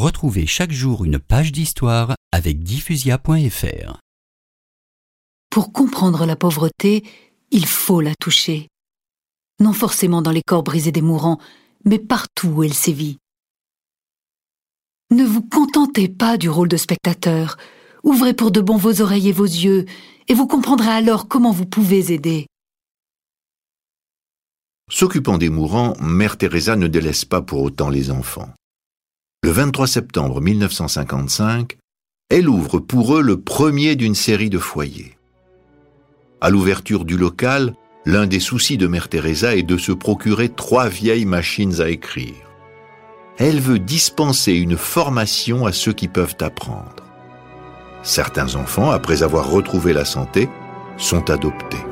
Retrouvez chaque jour une page d'histoire avec diffusia.fr. Pour comprendre la pauvreté, il faut la toucher. Non forcément dans les corps brisés des mourants, mais partout où elle sévit. Ne vous contentez pas du rôle de spectateur. Ouvrez pour de bon vos oreilles et vos yeux, et vous comprendrez alors comment vous pouvez aider. S'occupant des mourants, Mère Teresa ne délaisse pas pour autant les enfants. Le 23 septembre 1955, elle ouvre pour eux le premier d'une série de foyers. À l'ouverture du local, l'un des soucis de Mère Teresa est de se procurer trois vieilles machines à écrire. Elle veut dispenser une formation à ceux qui peuvent apprendre. Certains enfants, après avoir retrouvé la santé, sont adoptés.